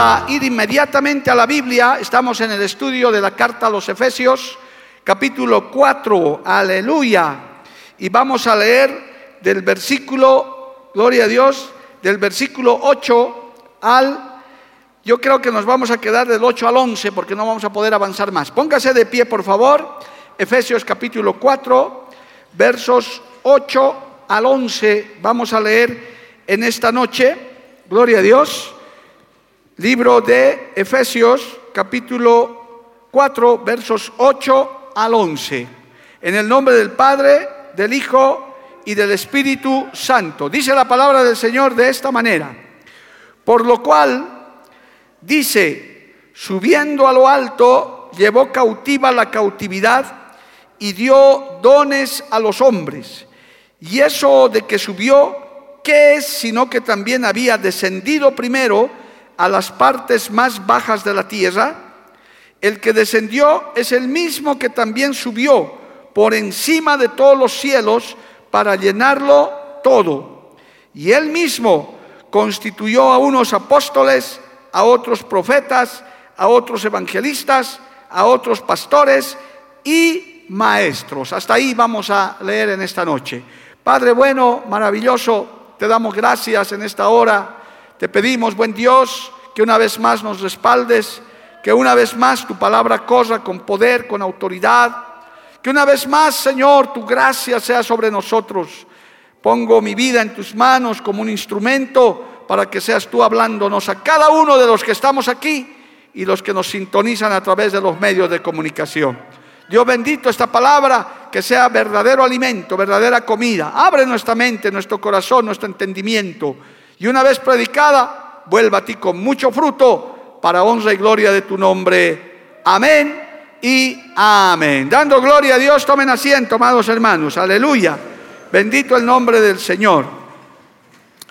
A ir inmediatamente a la Biblia. Estamos en el estudio de la carta a los Efesios, capítulo 4. Aleluya. Y vamos a leer del versículo, gloria a Dios, del versículo 8 al... Yo creo que nos vamos a quedar del 8 al 11 porque no vamos a poder avanzar más. Póngase de pie, por favor. Efesios capítulo 4, versos 8 al 11. Vamos a leer en esta noche. Gloria a Dios. Libro de Efesios, capítulo 4, versos 8 al 11. En el nombre del Padre, del Hijo y del Espíritu Santo. Dice la palabra del Señor de esta manera. Por lo cual, dice, subiendo a lo alto, llevó cautiva la cautividad y dio dones a los hombres. Y eso de que subió, ¿qué es sino que también había descendido primero? A las partes más bajas de la tierra, el que descendió es el mismo que también subió por encima de todos los cielos para llenarlo todo. Y él mismo constituyó a unos apóstoles, a otros profetas, a otros evangelistas, a otros pastores y maestros. Hasta ahí vamos a leer en esta noche. Padre bueno, maravilloso, te damos gracias en esta hora te pedimos, buen Dios, que una vez más nos respaldes, que una vez más tu palabra corra con poder, con autoridad, que una vez más, Señor, tu gracia sea sobre nosotros. Pongo mi vida en tus manos como un instrumento para que seas tú hablándonos a cada uno de los que estamos aquí y los que nos sintonizan a través de los medios de comunicación. Dios bendito esta palabra, que sea verdadero alimento, verdadera comida. Abre nuestra mente, nuestro corazón, nuestro entendimiento y una vez predicada, vuelva a ti con mucho fruto para honra y gloria de tu nombre. Amén y amén. Dando gloria a Dios, tomen asiento, amados hermanos. Aleluya. Bendito el nombre del Señor.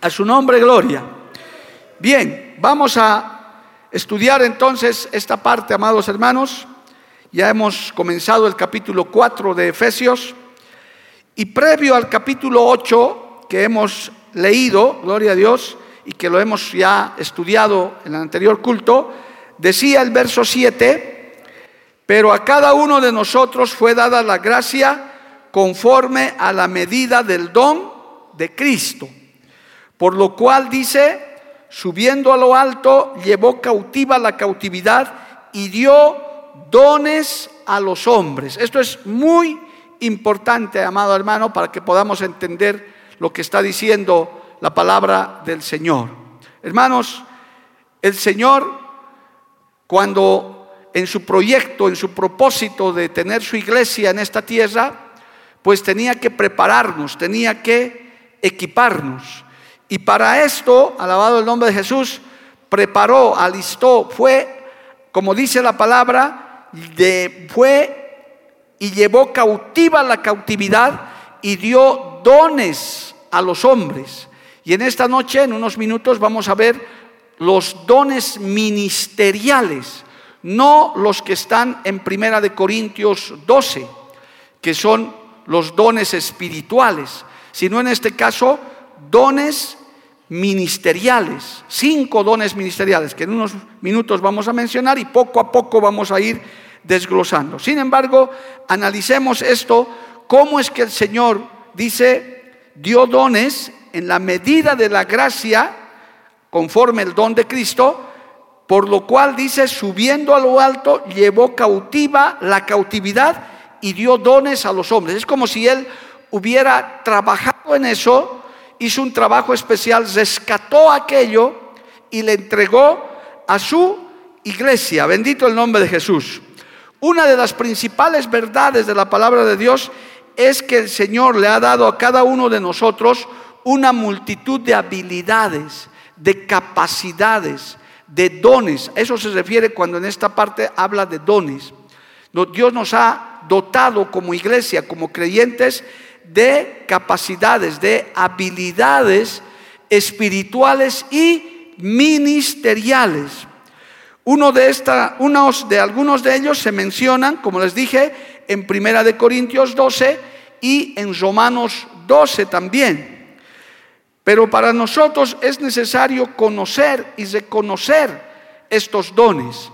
A su nombre, gloria. Bien, vamos a estudiar entonces esta parte, amados hermanos. Ya hemos comenzado el capítulo 4 de Efesios. Y previo al capítulo 8 que hemos leído, gloria a Dios, y que lo hemos ya estudiado en el anterior culto, decía el verso 7, pero a cada uno de nosotros fue dada la gracia conforme a la medida del don de Cristo. Por lo cual dice, subiendo a lo alto, llevó cautiva la cautividad y dio dones a los hombres. Esto es muy importante, amado hermano, para que podamos entender lo que está diciendo la palabra del Señor. Hermanos, el Señor, cuando en su proyecto, en su propósito de tener su iglesia en esta tierra, pues tenía que prepararnos, tenía que equiparnos. Y para esto, alabado el nombre de Jesús, preparó, alistó, fue, como dice la palabra, de, fue y llevó cautiva la cautividad y dio dones a los hombres. Y en esta noche, en unos minutos, vamos a ver los dones ministeriales, no los que están en Primera de Corintios 12, que son los dones espirituales, sino en este caso dones ministeriales, cinco dones ministeriales que en unos minutos vamos a mencionar y poco a poco vamos a ir desglosando. Sin embargo, analicemos esto, cómo es que el Señor dice, dio dones en la medida de la gracia, conforme el don de Cristo, por lo cual dice, subiendo a lo alto, llevó cautiva la cautividad y dio dones a los hombres. Es como si él hubiera trabajado en eso, hizo un trabajo especial, rescató aquello y le entregó a su iglesia. Bendito el nombre de Jesús. Una de las principales verdades de la palabra de Dios es que el Señor le ha dado a cada uno de nosotros una multitud de habilidades, de capacidades, de dones. Eso se refiere cuando en esta parte habla de dones. Dios nos ha dotado como iglesia, como creyentes, de capacidades, de habilidades espirituales y ministeriales. Uno de esta, unos de algunos de ellos se mencionan, como les dije, en Primera de Corintios 12 y en Romanos 12 también. Pero para nosotros es necesario conocer y reconocer estos dones.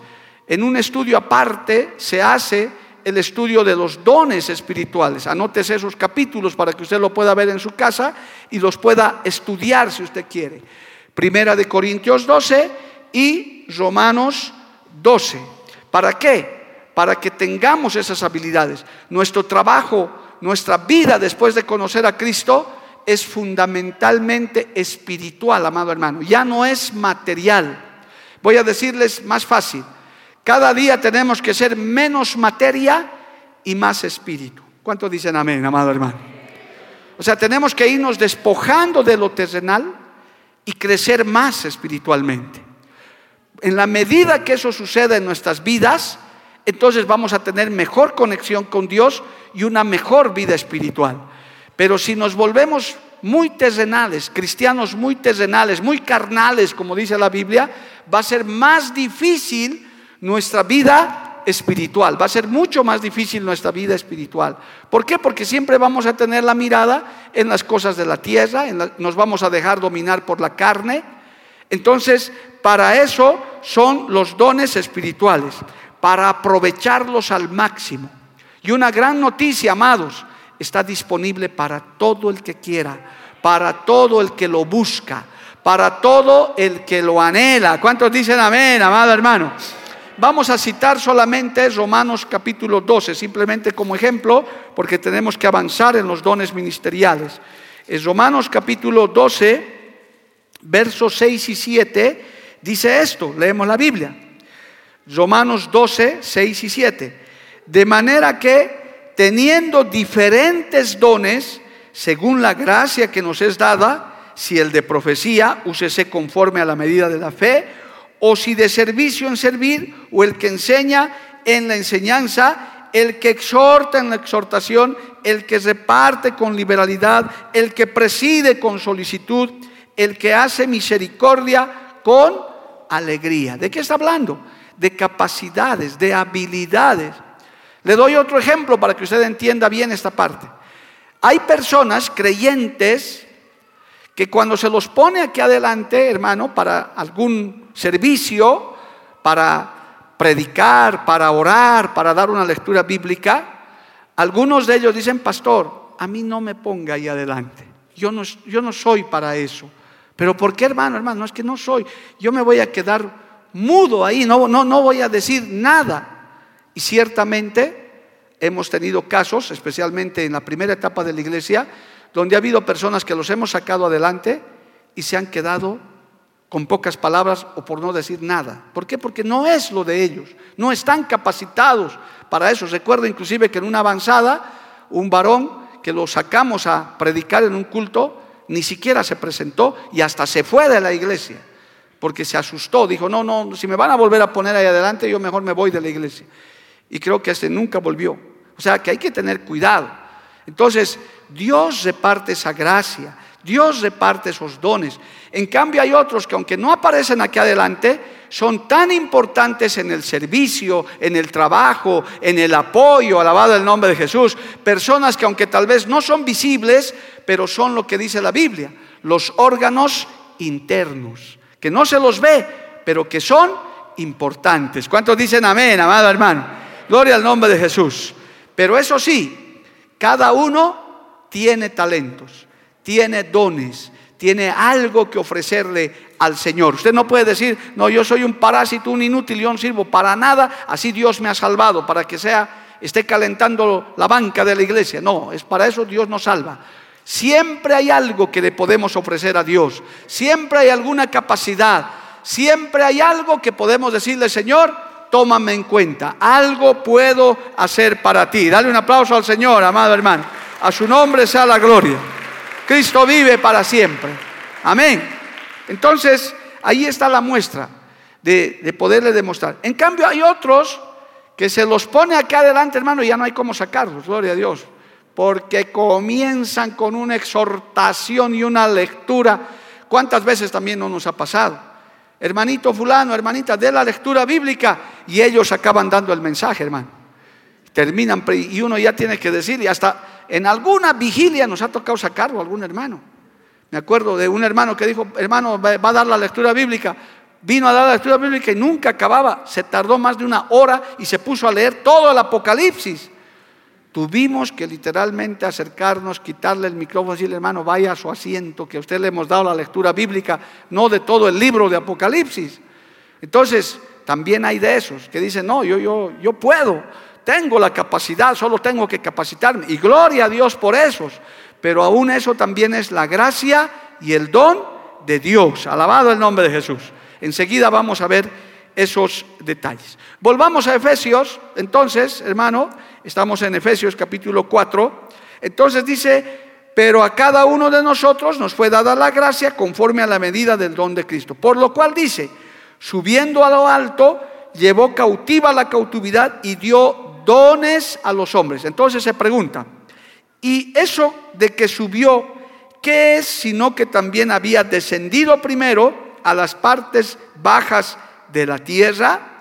En un estudio aparte se hace el estudio de los dones espirituales. Anótese esos capítulos para que usted lo pueda ver en su casa y los pueda estudiar si usted quiere. Primera de Corintios 12 y Romanos 12. ¿Para qué? Para que tengamos esas habilidades. Nuestro trabajo, nuestra vida después de conocer a Cristo es fundamentalmente espiritual, amado hermano. Ya no es material. Voy a decirles más fácil. Cada día tenemos que ser menos materia y más espíritu. ¿Cuántos dicen amén, amado hermano? O sea, tenemos que irnos despojando de lo terrenal y crecer más espiritualmente. En la medida que eso suceda en nuestras vidas, entonces vamos a tener mejor conexión con Dios y una mejor vida espiritual. Pero si nos volvemos muy terrenales, cristianos muy terrenales, muy carnales, como dice la Biblia, va a ser más difícil nuestra vida espiritual. Va a ser mucho más difícil nuestra vida espiritual. ¿Por qué? Porque siempre vamos a tener la mirada en las cosas de la tierra, nos vamos a dejar dominar por la carne. Entonces, para eso son los dones espirituales, para aprovecharlos al máximo. Y una gran noticia, amados, está disponible para todo el que quiera, para todo el que lo busca, para todo el que lo anhela. ¿Cuántos dicen amén, amado hermano? Vamos a citar solamente Romanos capítulo 12, simplemente como ejemplo, porque tenemos que avanzar en los dones ministeriales. Es Romanos capítulo 12, versos 6 y 7, dice esto, leemos la Biblia. Romanos 12, 6 y 7. De manera que, teniendo diferentes dones, según la gracia que nos es dada, si el de profecía, úsese conforme a la medida de la fe, o si de servicio en servir, o el que enseña en la enseñanza, el que exhorta en la exhortación, el que reparte con liberalidad, el que preside con solicitud, el que hace misericordia con alegría. ¿De qué está hablando? De capacidades, de habilidades. Le doy otro ejemplo para que usted entienda bien esta parte. Hay personas creyentes que cuando se los pone aquí adelante, hermano, para algún servicio, para predicar, para orar, para dar una lectura bíblica, algunos de ellos dicen, pastor, a mí no me ponga ahí adelante. Yo no, yo no soy para eso. Pero ¿por qué, hermano? Hermano, no es que no soy. Yo me voy a quedar mudo ahí, no, no, no voy a decir nada. Y ciertamente hemos tenido casos, especialmente en la primera etapa de la iglesia, donde ha habido personas que los hemos sacado adelante y se han quedado con pocas palabras o por no decir nada. ¿Por qué? Porque no es lo de ellos, no están capacitados para eso. Recuerdo inclusive que en una avanzada, un varón que lo sacamos a predicar en un culto, ni siquiera se presentó y hasta se fue de la iglesia, porque se asustó, dijo, no, no, si me van a volver a poner ahí adelante, yo mejor me voy de la iglesia. Y creo que este nunca volvió. O sea que hay que tener cuidado. Entonces, Dios reparte esa gracia, Dios reparte esos dones. En cambio hay otros que aunque no aparecen aquí adelante, son tan importantes en el servicio, en el trabajo, en el apoyo, alabado el nombre de Jesús. Personas que aunque tal vez no son visibles, pero son lo que dice la Biblia, los órganos internos, que no se los ve, pero que son importantes. ¿Cuántos dicen amén, amado hermano? Gloria al nombre de Jesús. Pero eso sí, cada uno tiene talentos, tiene dones, tiene algo que ofrecerle al Señor. Usted no puede decir, no, yo soy un parásito, un inútil, yo no sirvo para nada, así Dios me ha salvado, para que sea, esté calentando la banca de la iglesia. No, es para eso Dios nos salva. Siempre hay algo que le podemos ofrecer a Dios. Siempre hay alguna capacidad. Siempre hay algo que podemos decirle, Señor, tómame en cuenta. Algo puedo hacer para ti. Dale un aplauso al Señor, amado hermano. A su nombre sea la gloria. Cristo vive para siempre. Amén. Entonces, ahí está la muestra de, de poderle demostrar. En cambio, hay otros que se los pone acá adelante, hermano, y ya no hay cómo sacarlos, gloria a Dios. Porque comienzan con una exhortación y una lectura. ¿Cuántas veces también no nos ha pasado? Hermanito fulano, hermanita, de la lectura bíblica y ellos acaban dando el mensaje, hermano. Terminan y uno ya tiene que decir, y hasta en alguna vigilia nos ha tocado sacarlo algún hermano. Me acuerdo de un hermano que dijo, hermano, va a dar la lectura bíblica vino a dar la lectura bíblica y nunca acababa. Se tardó más de una hora y se puso a leer todo el Apocalipsis. Tuvimos que literalmente acercarnos, quitarle el micrófono y decirle, hermano, vaya a su asiento, que a usted le hemos dado la lectura bíblica, no de todo el libro de Apocalipsis. Entonces, también hay de esos que dicen, no, yo, yo, yo puedo, tengo la capacidad, solo tengo que capacitarme. Y gloria a Dios por esos. Pero aún eso también es la gracia y el don de Dios. Alabado el nombre de Jesús. Enseguida vamos a ver esos detalles. Volvamos a Efesios, entonces, hermano, estamos en Efesios capítulo 4. Entonces dice, pero a cada uno de nosotros nos fue dada la gracia conforme a la medida del don de Cristo. Por lo cual dice, subiendo a lo alto, llevó cautiva la cautividad y dio dones a los hombres. Entonces se pregunta, ¿y eso de que subió, qué es sino que también había descendido primero? a las partes bajas de la tierra,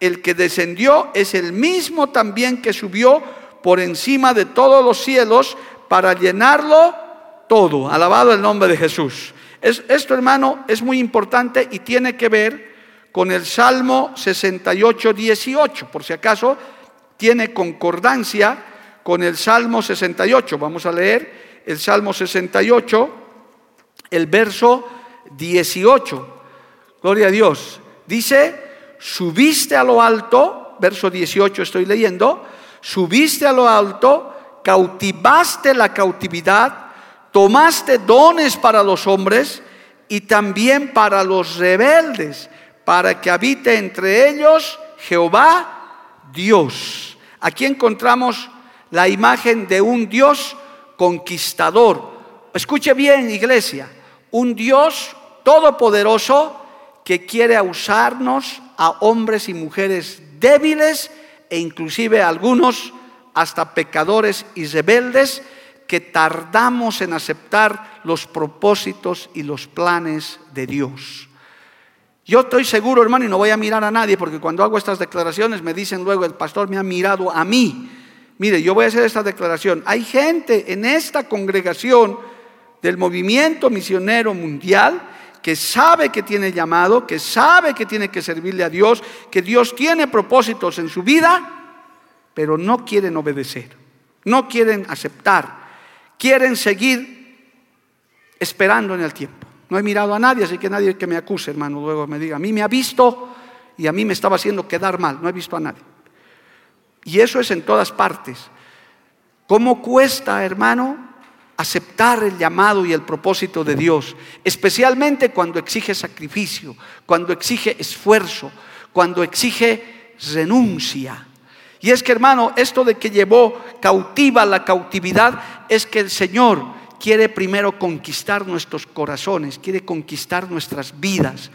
el que descendió es el mismo también que subió por encima de todos los cielos para llenarlo todo. Alabado el nombre de Jesús. esto, hermano, es muy importante y tiene que ver con el Salmo 68, 18. Por si acaso, tiene concordancia con el Salmo 68. Vamos a leer el Salmo 68, el verso 18. Gloria a Dios. Dice, subiste a lo alto, verso 18 estoy leyendo, subiste a lo alto, cautivaste la cautividad, tomaste dones para los hombres y también para los rebeldes, para que habite entre ellos Jehová Dios. Aquí encontramos la imagen de un Dios conquistador. Escuche bien, iglesia, un Dios todopoderoso que quiere usarnos a hombres y mujeres débiles e inclusive algunos hasta pecadores y rebeldes que tardamos en aceptar los propósitos y los planes de Dios. Yo estoy seguro, hermano, y no voy a mirar a nadie, porque cuando hago estas declaraciones me dicen luego, el pastor me ha mirado a mí. Mire, yo voy a hacer esta declaración. Hay gente en esta congregación del movimiento misionero mundial que sabe que tiene llamado, que sabe que tiene que servirle a Dios, que Dios tiene propósitos en su vida, pero no quieren obedecer, no quieren aceptar, quieren seguir esperando en el tiempo. No he mirado a nadie, así que nadie que me acuse, hermano, luego me diga, a mí me ha visto y a mí me estaba haciendo quedar mal, no he visto a nadie. Y eso es en todas partes. ¿Cómo cuesta, hermano, aceptar el llamado y el propósito de Dios, especialmente cuando exige sacrificio, cuando exige esfuerzo, cuando exige renuncia. Y es que hermano, esto de que llevó cautiva la cautividad es que el Señor quiere primero conquistar nuestros corazones, quiere conquistar nuestras vidas.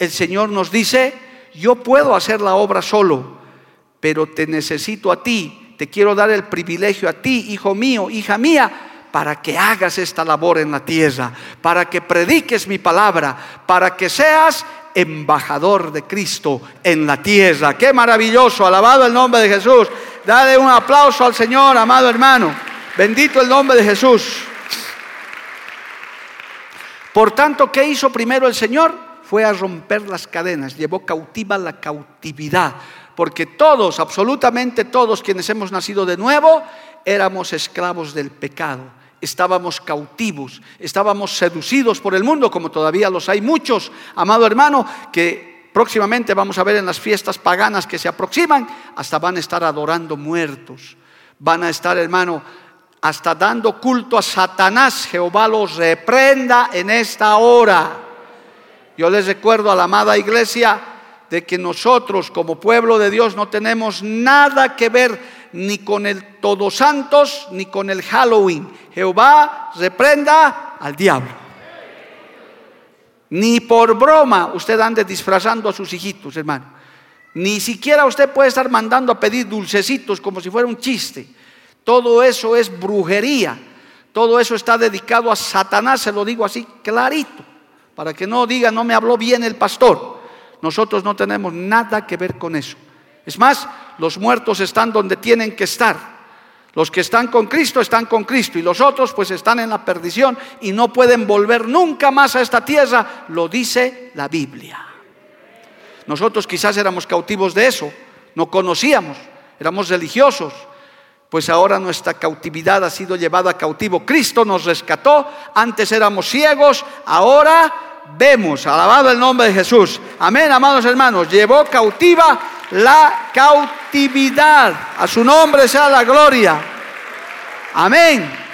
El Señor nos dice, yo puedo hacer la obra solo, pero te necesito a ti, te quiero dar el privilegio a ti, hijo mío, hija mía, para que hagas esta labor en la tierra, para que prediques mi palabra, para que seas embajador de Cristo en la tierra. Qué maravilloso, alabado el nombre de Jesús. Dale un aplauso al Señor, amado hermano. Bendito el nombre de Jesús. Por tanto, ¿qué hizo primero el Señor? Fue a romper las cadenas, llevó cautiva la cautividad, porque todos, absolutamente todos quienes hemos nacido de nuevo, éramos esclavos del pecado estábamos cautivos, estábamos seducidos por el mundo, como todavía los hay muchos, amado hermano, que próximamente vamos a ver en las fiestas paganas que se aproximan, hasta van a estar adorando muertos, van a estar, hermano, hasta dando culto a Satanás, Jehová los reprenda en esta hora. Yo les recuerdo a la amada iglesia de que nosotros como pueblo de Dios no tenemos nada que ver ni con el Todos Santos ni con el Halloween. Jehová reprenda al diablo. Ni por broma usted ande disfrazando a sus hijitos, hermano. Ni siquiera usted puede estar mandando a pedir dulcecitos como si fuera un chiste. Todo eso es brujería. Todo eso está dedicado a Satanás, se lo digo así clarito, para que no diga, no me habló bien el pastor. Nosotros no tenemos nada que ver con eso. Es más, los muertos están donde tienen que estar. Los que están con Cristo están con Cristo y los otros pues están en la perdición y no pueden volver nunca más a esta tierra, lo dice la Biblia. Nosotros quizás éramos cautivos de eso, no conocíamos, éramos religiosos, pues ahora nuestra cautividad ha sido llevada a cautivo. Cristo nos rescató, antes éramos ciegos, ahora vemos, alabado el nombre de Jesús. Amén, amados hermanos, llevó cautiva la cautividad. A su nombre sea la gloria. Amén.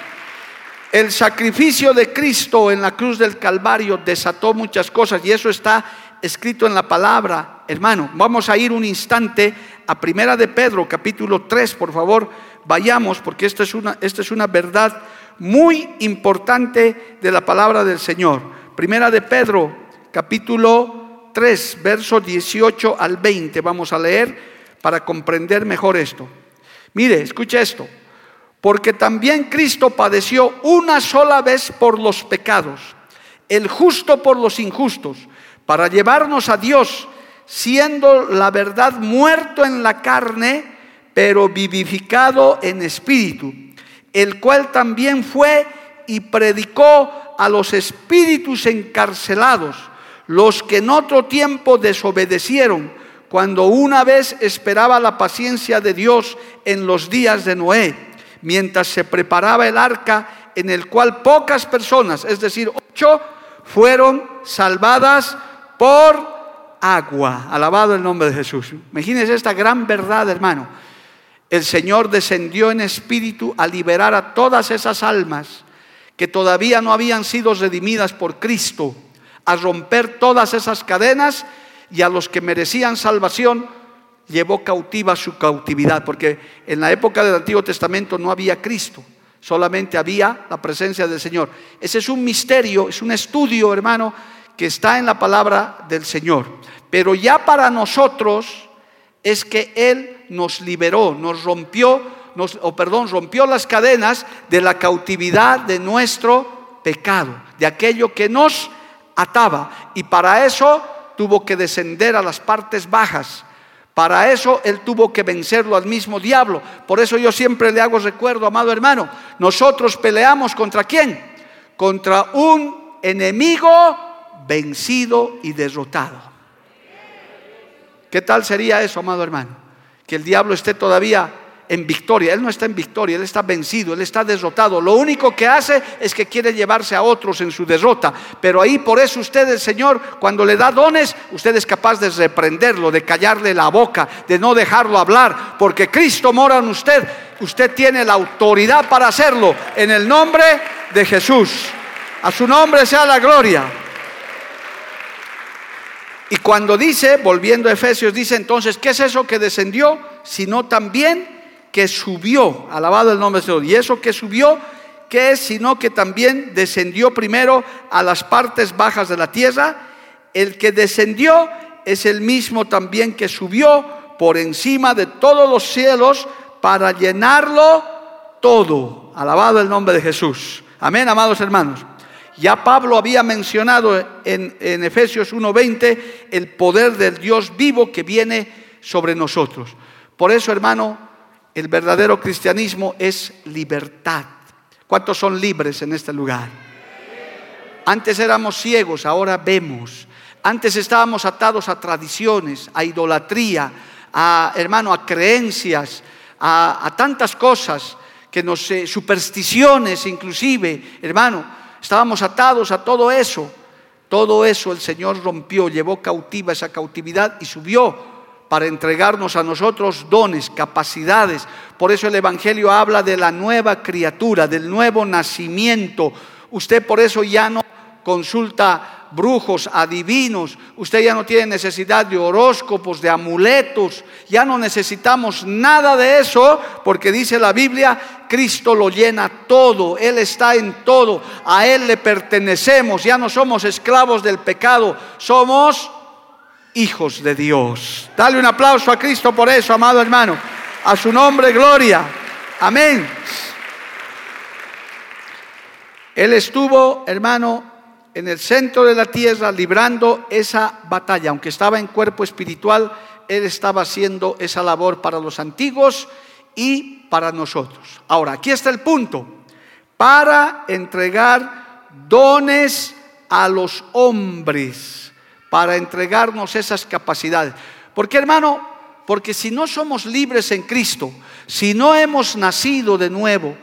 El sacrificio de Cristo en la cruz del Calvario desató muchas cosas y eso está escrito en la palabra, hermano. Vamos a ir un instante a Primera de Pedro, capítulo 3, por favor, vayamos porque esta es una, esta es una verdad muy importante de la palabra del Señor. Primera de Pedro, capítulo 3, verso 18 al 20. Vamos a leer para comprender mejor esto. Mire, escuche esto. Porque también Cristo padeció una sola vez por los pecados, el justo por los injustos, para llevarnos a Dios, siendo la verdad muerto en la carne, pero vivificado en espíritu, el cual también fue y predicó a los espíritus encarcelados, los que en otro tiempo desobedecieron, cuando una vez esperaba la paciencia de Dios en los días de Noé, mientras se preparaba el arca en el cual pocas personas, es decir, ocho, fueron salvadas por agua. Alabado el nombre de Jesús. Imagínense esta gran verdad, hermano. El Señor descendió en espíritu a liberar a todas esas almas que todavía no habían sido redimidas por Cristo, a romper todas esas cadenas y a los que merecían salvación llevó cautiva su cautividad, porque en la época del Antiguo Testamento no había Cristo, solamente había la presencia del Señor. Ese es un misterio, es un estudio, hermano, que está en la palabra del Señor. Pero ya para nosotros es que Él nos liberó, nos rompió o perdón, rompió las cadenas de la cautividad de nuestro pecado, de aquello que nos ataba. Y para eso tuvo que descender a las partes bajas. Para eso Él tuvo que vencerlo al mismo diablo. Por eso yo siempre le hago recuerdo, amado hermano, nosotros peleamos contra quién? Contra un enemigo vencido y derrotado. ¿Qué tal sería eso, amado hermano? Que el diablo esté todavía en victoria. Él no está en victoria, Él está vencido, Él está derrotado. Lo único que hace es que quiere llevarse a otros en su derrota. Pero ahí por eso usted, el Señor, cuando le da dones, usted es capaz de reprenderlo, de callarle la boca, de no dejarlo hablar. Porque Cristo mora en usted. Usted tiene la autoridad para hacerlo en el nombre de Jesús. A su nombre sea la gloria. Y cuando dice, volviendo a Efesios, dice entonces, ¿qué es eso que descendió? Sino también que subió, alabado el nombre del Señor. Y eso que subió, ¿qué es? Sino que también descendió primero a las partes bajas de la tierra. El que descendió es el mismo también que subió por encima de todos los cielos para llenarlo todo. Alabado el nombre de Jesús. Amén, amados hermanos. Ya Pablo había mencionado en, en Efesios 1:20 el poder del Dios vivo que viene sobre nosotros. Por eso, hermano, el verdadero cristianismo es libertad. ¿Cuántos son libres en este lugar? Antes éramos ciegos, ahora vemos. Antes estábamos atados a tradiciones, a idolatría, a hermano, a creencias, a, tantas cosas que nos eh, supersticiones inclusive, hermano, estábamos atados a todo eso. Todo eso el Señor rompió, llevó cautiva esa cautividad y subió para entregarnos a nosotros dones, capacidades. Por eso el Evangelio habla de la nueva criatura, del nuevo nacimiento. Usted por eso ya no consulta brujos, adivinos. Usted ya no tiene necesidad de horóscopos, de amuletos. Ya no necesitamos nada de eso porque dice la Biblia, Cristo lo llena todo. Él está en todo. A Él le pertenecemos. Ya no somos esclavos del pecado. Somos hijos de Dios. Dale un aplauso a Cristo por eso, amado hermano. A su nombre, gloria. Amén. Él estuvo, hermano, en el centro de la tierra librando esa batalla. Aunque estaba en cuerpo espiritual, Él estaba haciendo esa labor para los antiguos y para nosotros. Ahora, aquí está el punto. Para entregar dones a los hombres, para entregarnos esas capacidades. Porque hermano, porque si no somos libres en Cristo, si no hemos nacido de nuevo,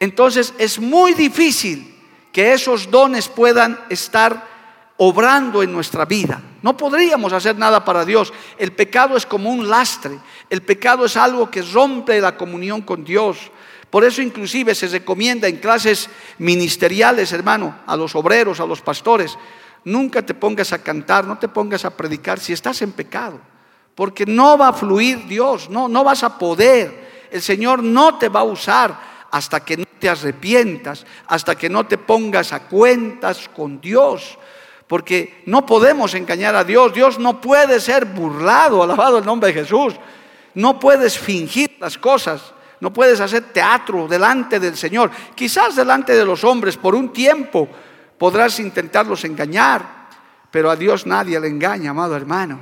entonces es muy difícil que esos dones puedan estar obrando en nuestra vida. No podríamos hacer nada para Dios. El pecado es como un lastre. El pecado es algo que rompe la comunión con Dios. Por eso inclusive se recomienda en clases ministeriales, hermano, a los obreros, a los pastores, nunca te pongas a cantar, no te pongas a predicar si estás en pecado, porque no va a fluir Dios, no, no vas a poder. El Señor no te va a usar hasta que no te arrepientas, hasta que no te pongas a cuentas con Dios. Porque no podemos engañar a Dios. Dios no puede ser burlado, alabado el nombre de Jesús. No puedes fingir las cosas. No puedes hacer teatro delante del Señor. Quizás delante de los hombres por un tiempo podrás intentarlos engañar, pero a Dios nadie le engaña, amado hermano.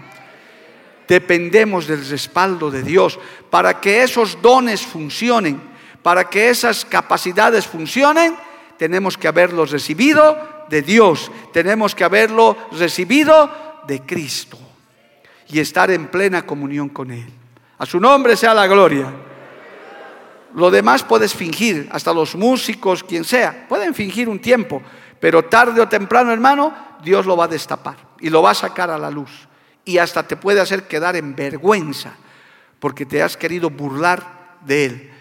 Dependemos del respaldo de Dios para que esos dones funcionen para que esas capacidades funcionen, tenemos que haberlos recibido de Dios, tenemos que haberlo recibido de Cristo y estar en plena comunión con Él. A su nombre sea la gloria. Lo demás puedes fingir, hasta los músicos, quien sea, pueden fingir un tiempo, pero tarde o temprano, hermano, Dios lo va a destapar y lo va a sacar a la luz. Y hasta te puede hacer quedar en vergüenza porque te has querido burlar de Él.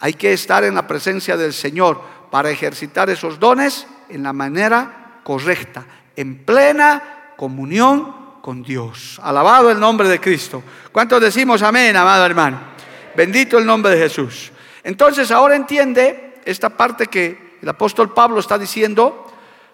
Hay que estar en la presencia del Señor para ejercitar esos dones en la manera correcta, en plena comunión con Dios. Alabado el nombre de Cristo. ¿Cuántos decimos amén, amado hermano? Bendito el nombre de Jesús. Entonces ahora entiende esta parte que el apóstol Pablo está diciendo,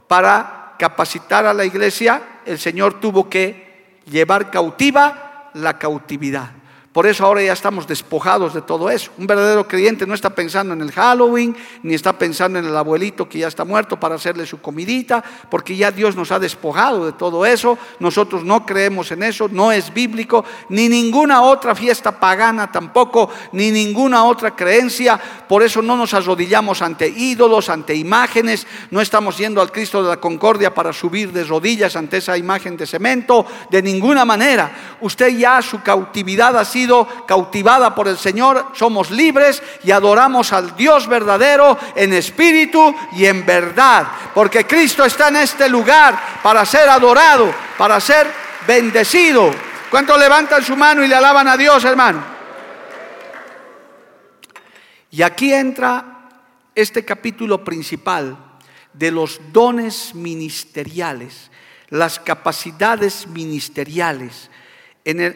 para capacitar a la iglesia, el Señor tuvo que llevar cautiva la cautividad. Por eso ahora ya estamos despojados de todo eso. Un verdadero creyente no está pensando en el Halloween, ni está pensando en el abuelito que ya está muerto para hacerle su comidita, porque ya Dios nos ha despojado de todo eso. Nosotros no creemos en eso, no es bíblico, ni ninguna otra fiesta pagana tampoco, ni ninguna otra creencia. Por eso no nos arrodillamos ante ídolos, ante imágenes. No estamos yendo al Cristo de la Concordia para subir de rodillas ante esa imagen de cemento. De ninguna manera. Usted ya su cautividad ha sido cautivada por el Señor, somos libres y adoramos al Dios verdadero en espíritu y en verdad. Porque Cristo está en este lugar para ser adorado, para ser bendecido. ¿Cuántos levantan su mano y le alaban a Dios, hermano? Y aquí entra este capítulo principal de los dones ministeriales, las capacidades ministeriales.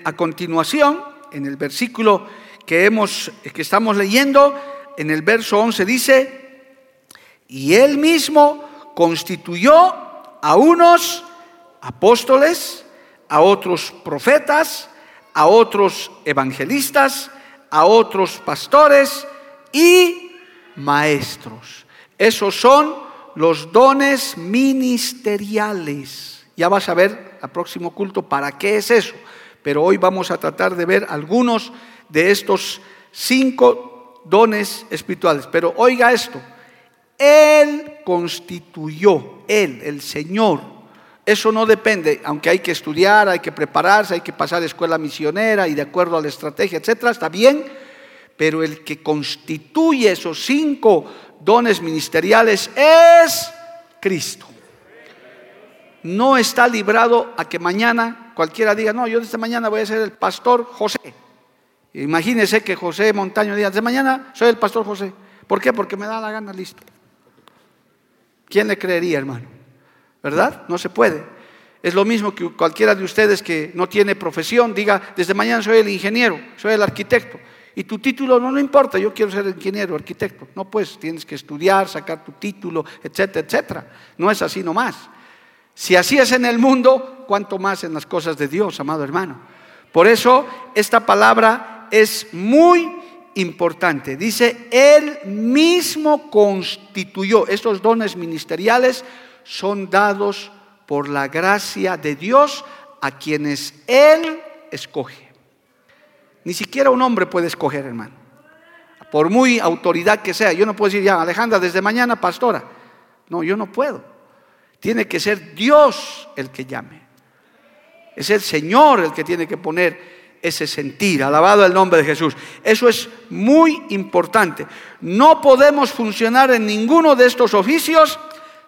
A continuación, en el versículo que, hemos, que estamos leyendo, en el verso 11 dice, y él mismo constituyó a unos apóstoles, a otros profetas, a otros evangelistas, a otros pastores y maestros. Esos son los dones ministeriales. Ya vas a ver al próximo culto para qué es eso pero hoy vamos a tratar de ver algunos de estos cinco dones espirituales. Pero oiga esto, Él constituyó, Él, el Señor. Eso no depende, aunque hay que estudiar, hay que prepararse, hay que pasar escuela misionera y de acuerdo a la estrategia, etcétera, está bien, pero el que constituye esos cinco dones ministeriales es Cristo. No está librado a que mañana cualquiera diga, no, yo desde mañana voy a ser el pastor José. Imagínese que José Montaño diga, desde mañana soy el pastor José. ¿Por qué? Porque me da la gana, listo. ¿Quién le creería, hermano? ¿verdad? No se puede. Es lo mismo que cualquiera de ustedes que no tiene profesión diga, desde mañana soy el ingeniero, soy el arquitecto. Y tu título no, no importa, yo quiero ser ingeniero, arquitecto. No, pues tienes que estudiar, sacar tu título, etcétera, etcétera. No es así nomás. Si así es en el mundo, ¿cuánto más en las cosas de Dios, amado hermano? Por eso esta palabra es muy importante. Dice, Él mismo constituyó, estos dones ministeriales son dados por la gracia de Dios a quienes Él escoge. Ni siquiera un hombre puede escoger, hermano. Por muy autoridad que sea. Yo no puedo decir, ya, Alejandra, desde mañana, pastora. No, yo no puedo. Tiene que ser Dios el que llame. Es el Señor el que tiene que poner ese sentir. Alabado el nombre de Jesús. Eso es muy importante. No podemos funcionar en ninguno de estos oficios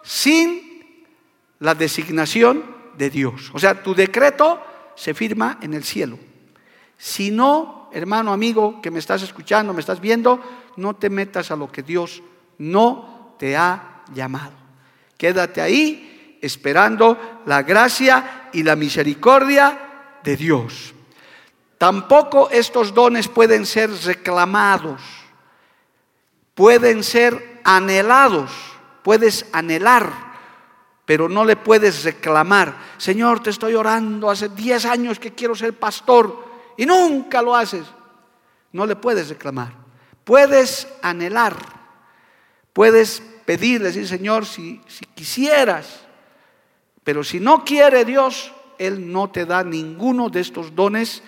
sin la designación de Dios. O sea, tu decreto se firma en el cielo. Si no, hermano, amigo, que me estás escuchando, me estás viendo, no te metas a lo que Dios no te ha llamado. Quédate ahí esperando la gracia y la misericordia de Dios. Tampoco estos dones pueden ser reclamados, pueden ser anhelados, puedes anhelar, pero no le puedes reclamar. Señor, te estoy orando, hace 10 años que quiero ser pastor y nunca lo haces, no le puedes reclamar. Puedes anhelar, puedes pedirle, decir, Señor, si, si quisieras, pero si no quiere Dios, Él no te da ninguno de estos dones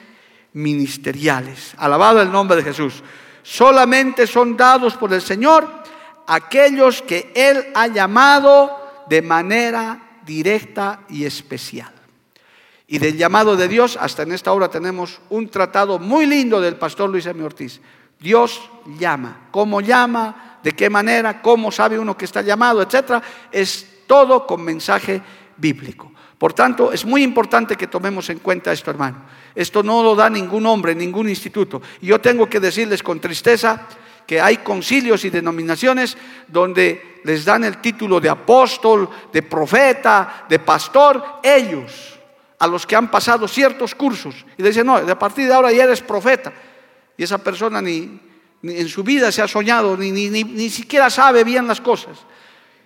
ministeriales. Alabado el nombre de Jesús. Solamente son dados por el Señor aquellos que Él ha llamado de manera directa y especial y del llamado de Dios, hasta en esta hora tenemos un tratado muy lindo del pastor Luis M. Ortiz. Dios llama. ¿Cómo llama? ¿De qué manera? ¿Cómo sabe uno que está llamado? Etcétera. Es todo con mensaje bíblico. Por tanto, es muy importante que tomemos en cuenta esto, hermano. Esto no lo da ningún hombre, ningún instituto. Y yo tengo que decirles con tristeza que hay concilios y denominaciones donde les dan el título de apóstol, de profeta, de pastor, ellos a los que han pasado ciertos cursos y dicen, no, a partir de ahora ya eres profeta. Y esa persona ni, en su vida se ha soñado, ni, siquiera sabe bien las cosas.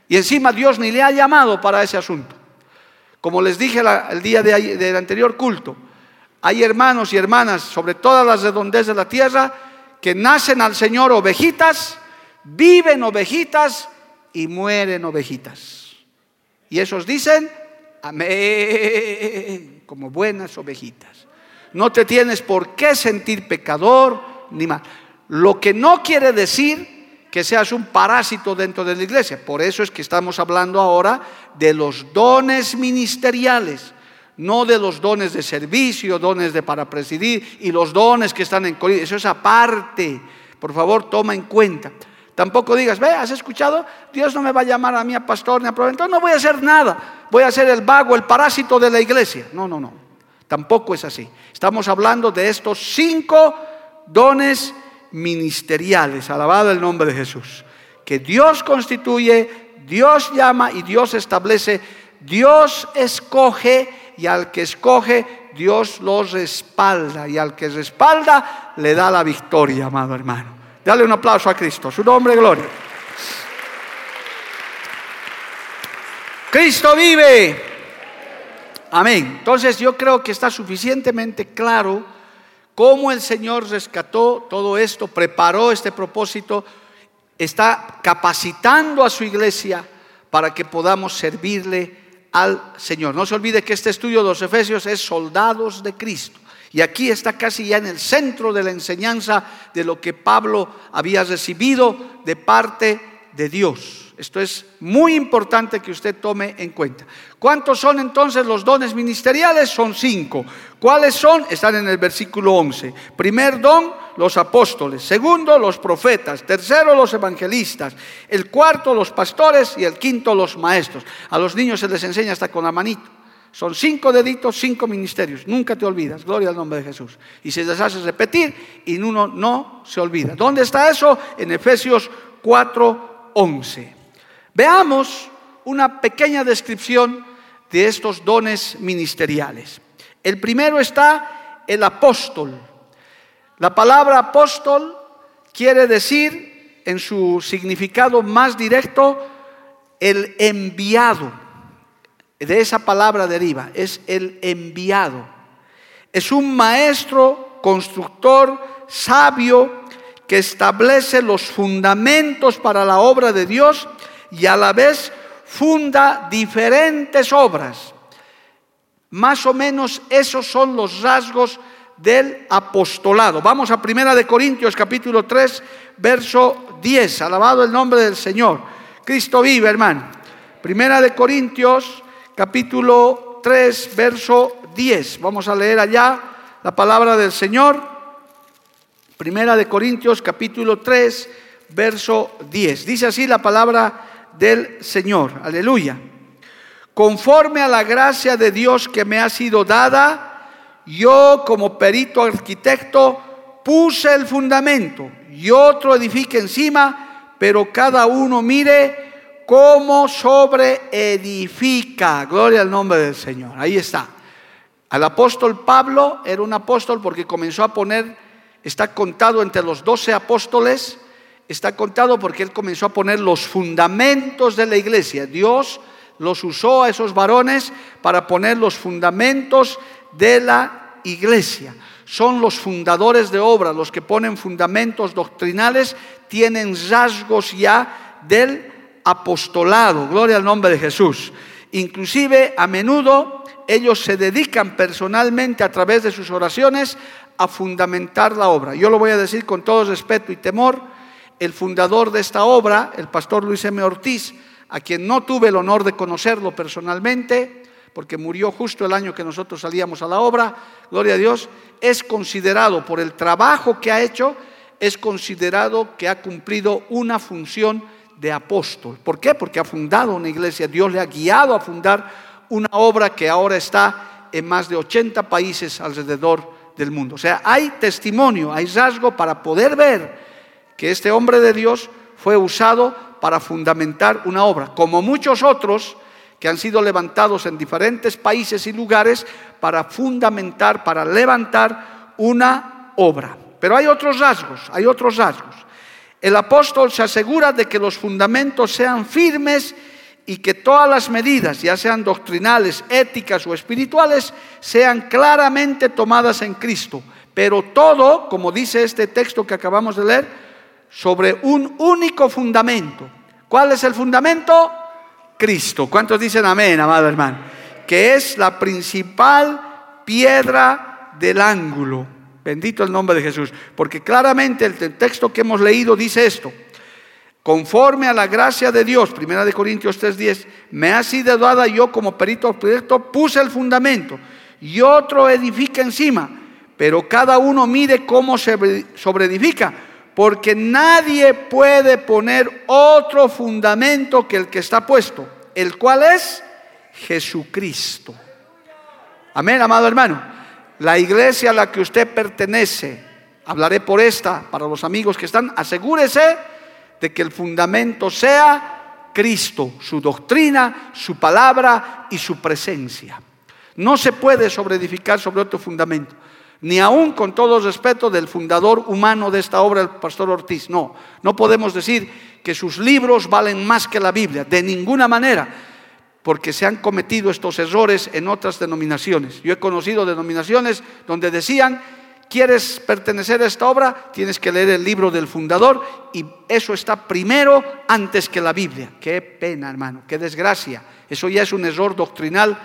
Y encima Dios ni le ha llamado para ese asunto. Como les dije el día de, del anterior culto, hay hermanos y hermanas sobre todas las redondeces de la tierra que nacen al Señor ovejitas, viven ovejitas y mueren ovejitas. Y esos dicen, Amén. Como buenas ovejitas. No te tienes por qué sentir pecador ni mal. Lo que no quiere decir que seas un parásito dentro de la iglesia. Por eso es que estamos hablando ahora de los dones ministeriales, no de los dones de servicio, dones de para presidir y los dones que están en Eso es aparte. Por favor, toma en cuenta. Tampoco digas, ve, ¿has escuchado? Dios no me va a llamar a mí a pastor ni a profeta. no voy a hacer nada. Voy a ser el vago, el parásito de la iglesia. No, no, no. Tampoco es así. Estamos hablando de estos cinco dones ministeriales. Alabado el nombre de Jesús. Que Dios constituye, Dios llama y Dios establece. Dios escoge y al que escoge, Dios lo respalda. Y al que respalda, le da la victoria, amado hermano. Dale un aplauso a Cristo. Su nombre, gloria. Cristo vive. Amén. Entonces yo creo que está suficientemente claro cómo el Señor rescató todo esto, preparó este propósito, está capacitando a su iglesia para que podamos servirle al Señor. No se olvide que este estudio de los Efesios es soldados de Cristo. Y aquí está casi ya en el centro de la enseñanza de lo que Pablo había recibido de parte de Dios. Esto es muy importante que usted tome en cuenta. ¿Cuántos son entonces los dones ministeriales? Son cinco. ¿Cuáles son? Están en el versículo 11. Primer don, los apóstoles. Segundo, los profetas. Tercero, los evangelistas. El cuarto, los pastores. Y el quinto, los maestros. A los niños se les enseña hasta con la manito. Son cinco deditos, cinco ministerios. Nunca te olvidas. Gloria al nombre de Jesús. Y se les hace repetir y uno no se olvida. ¿Dónde está eso? En Efesios 4, 11. Veamos una pequeña descripción de estos dones ministeriales. El primero está el apóstol. La palabra apóstol quiere decir, en su significado más directo, el enviado. De esa palabra deriva, es el enviado. Es un maestro, constructor, sabio, que establece los fundamentos para la obra de Dios y a la vez funda diferentes obras. Más o menos esos son los rasgos del apostolado. Vamos a Primera de Corintios capítulo 3, verso 10. Alabado el nombre del Señor. Cristo vive, hermano. Primera de Corintios capítulo 3, verso 10. Vamos a leer allá la palabra del Señor. Primera de Corintios capítulo 3, verso 10. Dice así la palabra del Señor. Aleluya. Conforme a la gracia de Dios que me ha sido dada, yo como perito arquitecto puse el fundamento y otro edifique encima, pero cada uno mire cómo sobre edifica. Gloria al nombre del Señor. Ahí está. Al apóstol Pablo era un apóstol porque comenzó a poner, está contado entre los doce apóstoles, está contado porque él comenzó a poner los fundamentos de la iglesia. Dios los usó a esos varones para poner los fundamentos de la iglesia. Son los fundadores de obra, los que ponen fundamentos doctrinales, tienen rasgos ya del apostolado. Gloria al nombre de Jesús. Inclusive a menudo ellos se dedican personalmente a través de sus oraciones a fundamentar la obra. Yo lo voy a decir con todo respeto y temor el fundador de esta obra, el pastor Luis M. Ortiz, a quien no tuve el honor de conocerlo personalmente, porque murió justo el año que nosotros salíamos a la obra, gloria a Dios, es considerado por el trabajo que ha hecho, es considerado que ha cumplido una función de apóstol. ¿Por qué? Porque ha fundado una iglesia, Dios le ha guiado a fundar una obra que ahora está en más de 80 países alrededor del mundo. O sea, hay testimonio, hay rasgo para poder ver que este hombre de Dios fue usado para fundamentar una obra, como muchos otros que han sido levantados en diferentes países y lugares para fundamentar, para levantar una obra. Pero hay otros rasgos, hay otros rasgos. El apóstol se asegura de que los fundamentos sean firmes y que todas las medidas, ya sean doctrinales, éticas o espirituales, sean claramente tomadas en Cristo. Pero todo, como dice este texto que acabamos de leer, sobre un único fundamento. ¿Cuál es el fundamento? Cristo. ¿Cuántos dicen amén, amado hermano? Que es la principal piedra del ángulo. Bendito el nombre de Jesús. Porque claramente el texto que hemos leído dice esto. Conforme a la gracia de Dios, primera de Corintios 3:10, me ha sido dada yo como perito proyecto, puse el fundamento y otro edifica encima, pero cada uno mire cómo se sobreedifica porque nadie puede poner otro fundamento que el que está puesto, el cual es Jesucristo. Amén, amado hermano. La iglesia a la que usted pertenece, hablaré por esta para los amigos que están, asegúrese de que el fundamento sea Cristo, su doctrina, su palabra y su presencia. No se puede sobreedificar sobre otro fundamento ni aún con todo respeto del fundador humano de esta obra, el pastor Ortiz. No, no podemos decir que sus libros valen más que la Biblia, de ninguna manera, porque se han cometido estos errores en otras denominaciones. Yo he conocido denominaciones donde decían, quieres pertenecer a esta obra, tienes que leer el libro del fundador y eso está primero antes que la Biblia. Qué pena, hermano, qué desgracia. Eso ya es un error doctrinal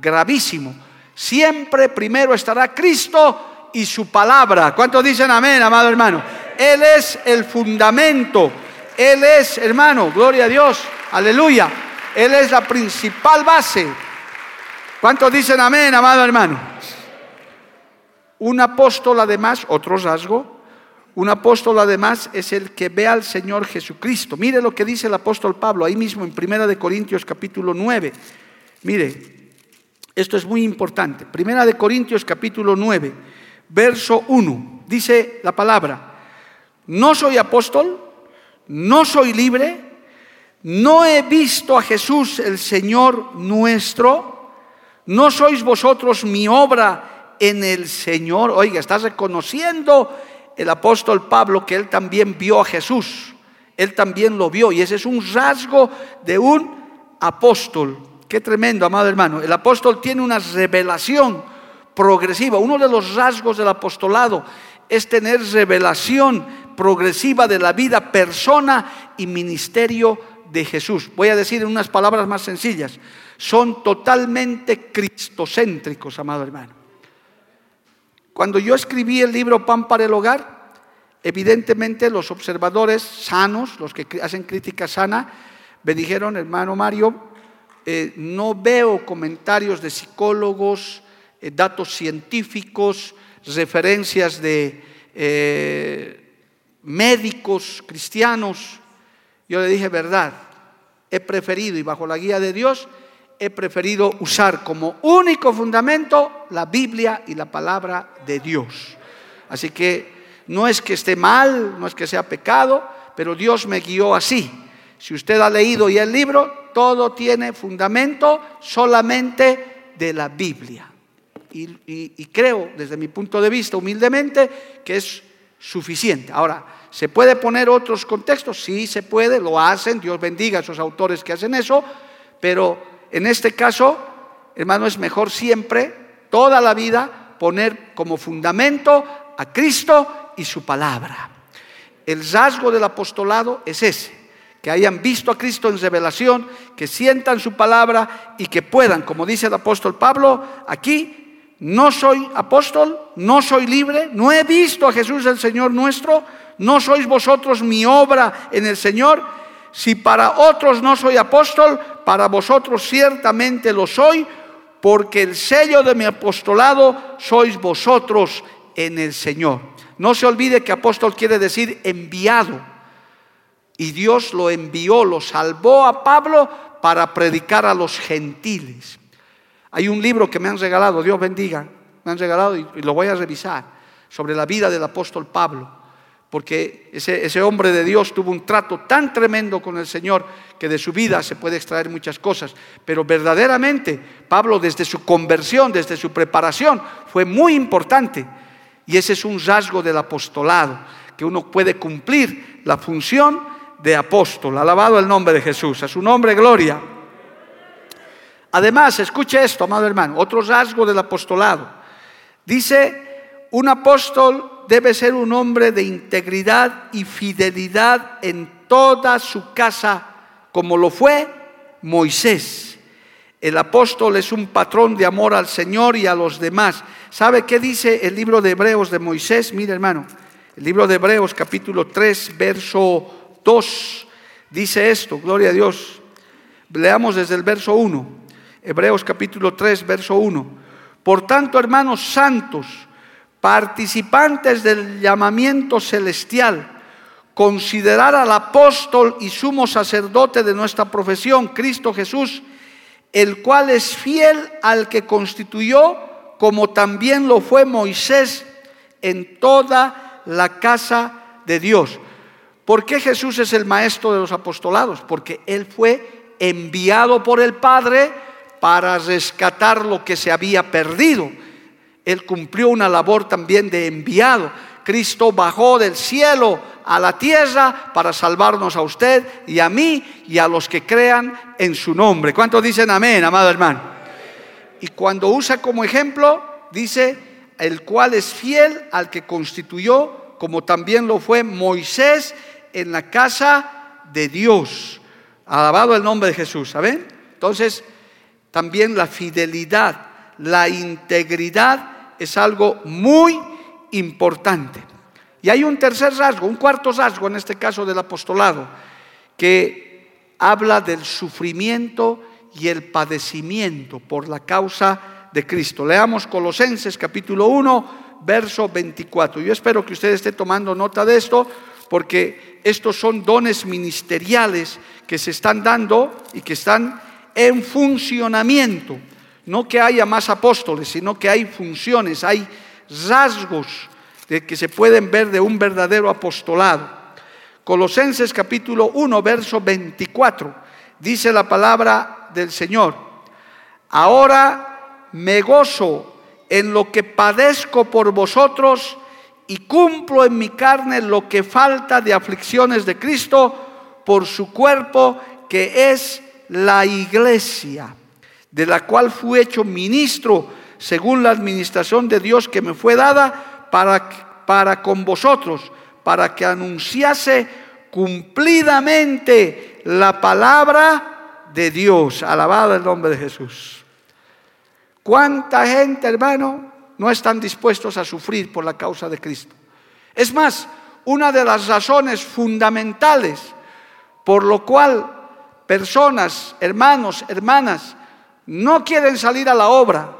gravísimo Siempre primero estará Cristo y su palabra. ¿Cuántos dicen amén, amado hermano? Él es el fundamento. Él es, hermano, gloria a Dios, aleluya. Él es la principal base. ¿Cuántos dicen amén, amado hermano? Un apóstol además, otro rasgo, un apóstol además es el que ve al Señor Jesucristo. Mire lo que dice el apóstol Pablo ahí mismo en Primera de Corintios capítulo 9. Mire, esto es muy importante. Primera de Corintios capítulo 9, verso 1. Dice la palabra, no soy apóstol, no soy libre, no he visto a Jesús el Señor nuestro. ¿No sois vosotros mi obra en el Señor? Oiga, está reconociendo el apóstol Pablo que él también vio a Jesús. Él también lo vio y ese es un rasgo de un apóstol. Qué tremendo, amado hermano. El apóstol tiene una revelación progresiva. Uno de los rasgos del apostolado es tener revelación progresiva de la vida, persona y ministerio de Jesús. Voy a decir en unas palabras más sencillas. Son totalmente cristocéntricos, amado hermano. Cuando yo escribí el libro Pan para el Hogar, evidentemente los observadores sanos, los que hacen crítica sana, me dijeron, hermano Mario, eh, no veo comentarios de psicólogos, eh, datos científicos, referencias de eh, médicos cristianos. Yo le dije, verdad, he preferido, y bajo la guía de Dios, he preferido usar como único fundamento la Biblia y la palabra de Dios. Así que no es que esté mal, no es que sea pecado, pero Dios me guió así. Si usted ha leído ya el libro, todo tiene fundamento solamente de la Biblia. Y, creo, desde mi punto de vista, humildemente, que es suficiente. Ahora, ¿se puede poner otros contextos? Sí, se puede, lo hacen, Dios bendiga a esos autores que hacen eso, pero en este caso, hermano, es mejor siempre, toda la vida, poner como fundamento a Cristo y su palabra. El rasgo del apostolado es ese que hayan visto a Cristo en revelación, que sientan su palabra y que puedan, como dice el apóstol Pablo, aquí no soy apóstol, no soy libre, no he visto a Jesús el Señor nuestro, no sois vosotros mi obra en el Señor. Si para otros no soy apóstol, para vosotros ciertamente lo soy, porque el sello de mi apostolado sois vosotros en el Señor. No se olvide que apóstol quiere decir enviado. Y Dios lo envió, lo salvó a Pablo para predicar a los gentiles. Hay un libro que me han regalado, Dios bendiga, me han regalado y, lo voy a revisar, sobre la vida del apóstol Pablo, porque ese, ese hombre de Dios tuvo un trato tan tremendo con el Señor que de su vida se puede extraer muchas cosas, pero verdaderamente Pablo desde su conversión, desde su preparación, fue muy importante. Y ese es un rasgo del apostolado, que uno puede cumplir la función de apóstol. Alabado el nombre de Jesús. A su nombre, gloria. Además, escuche esto, amado hermano, otro rasgo del apostolado. Dice, un apóstol debe ser un hombre de integridad y fidelidad en toda su casa, como lo fue Moisés. El apóstol es un patrón de amor al Señor y a los demás. ¿Sabe qué dice el libro de Hebreos de Moisés? Mire hermano, el libro de Hebreos capítulo 3, verso 2 dice esto, gloria a Dios. Leamos desde el verso 1, Hebreos capítulo 3, verso 1. Por tanto, hermanos santos, participantes del llamamiento celestial, considerar al apóstol y sumo sacerdote de nuestra profesión, Cristo Jesús, el cual es fiel al que constituyó, como también lo fue Moisés en toda la casa de Dios. ¿Por qué Jesús es el maestro de los apostolados? Porque Él fue enviado por el Padre para rescatar lo que se había perdido. Él cumplió una labor también de enviado. Cristo bajó del cielo a la tierra para salvarnos a usted y a mí y a los que crean en su nombre. ¿Cuántos dicen amén, amado hermano? Y cuando usa como ejemplo, dice, el cual es fiel al que constituyó, como también lo fue Moisés en la casa de Dios. Alabado el nombre de Jesús, ¿saben? Entonces, también la fidelidad, la integridad es algo muy importante. Y hay un tercer rasgo, un cuarto rasgo en este caso del apostolado, que habla del sufrimiento y el padecimiento por la causa de Cristo. Leamos Colosenses capítulo 1, verso 24. Yo espero que usted esté tomando nota de esto porque estos son dones ministeriales que se están dando y que están en funcionamiento. No que haya más apóstoles, sino que hay funciones, hay rasgos de que se pueden ver de un verdadero apostolado. Colosenses capítulo 1, verso 24, dice la palabra del Señor. Ahora me gozo en lo que padezco por vosotros y cumplo en mi carne lo que falta de aflicciones de Cristo por su cuerpo, que es la iglesia, de la cual fui hecho ministro según la administración de Dios que me fue dada para, para con vosotros, para que anunciase cumplidamente la palabra de Dios. Alabado el nombre de Jesús. ¿Cuánta gente, hermano, no están dispuestos a sufrir por la causa de Cristo? Es más, una de las razones fundamentales por lo cual personas, hermanos, hermanas, no quieren salir a la obra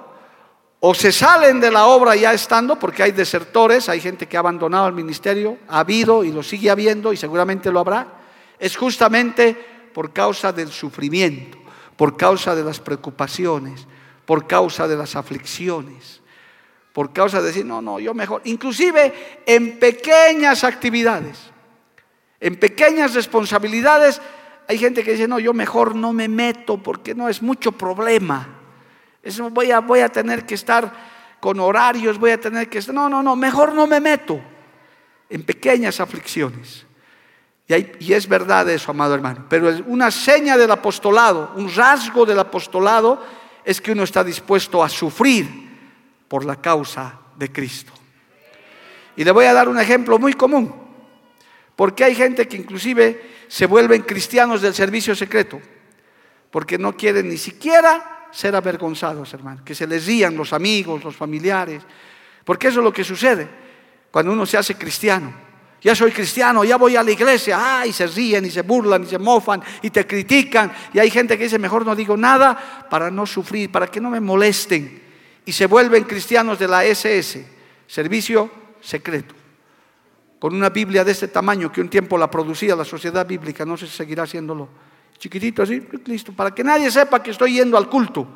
o se salen de la obra ya estando, porque hay desertores, hay gente que ha abandonado el ministerio, ha habido y lo sigue habiendo y seguramente lo habrá, es justamente por causa del sufrimiento, por causa de las preocupaciones, por causa de las aflicciones, por causa de decir, no, no, yo mejor, inclusive en pequeñas actividades, en pequeñas responsabilidades, hay gente que dice, no, yo mejor no me meto porque no es mucho problema. Voy, a, voy a tener que estar con horarios, voy a tener que estar... No, no, no, mejor no me meto en pequeñas aflicciones. Y, y es verdad eso, amado hermano. Pero una seña del apostolado, un rasgo del apostolado es que uno está dispuesto a sufrir por la causa de Cristo. Y le voy a dar un ejemplo muy común. Porque hay gente que inclusive se vuelven cristianos del servicio secreto, porque no quieren ni siquiera ser avergonzados, hermano, que se les rían los amigos, los familiares, porque eso es lo que sucede cuando uno se hace cristiano. Ya soy cristiano, ya voy a la iglesia, ay, se ríen y se burlan y se mofan y te critican. Y hay gente que dice, mejor no digo nada para no sufrir, para que no me molesten. Y se vuelven cristianos de la SS, servicio secreto con una Biblia de este tamaño que un tiempo la producía la sociedad bíblica, no sé si seguirá haciéndolo. Chiquitito así, listo, para que nadie sepa que estoy yendo al culto.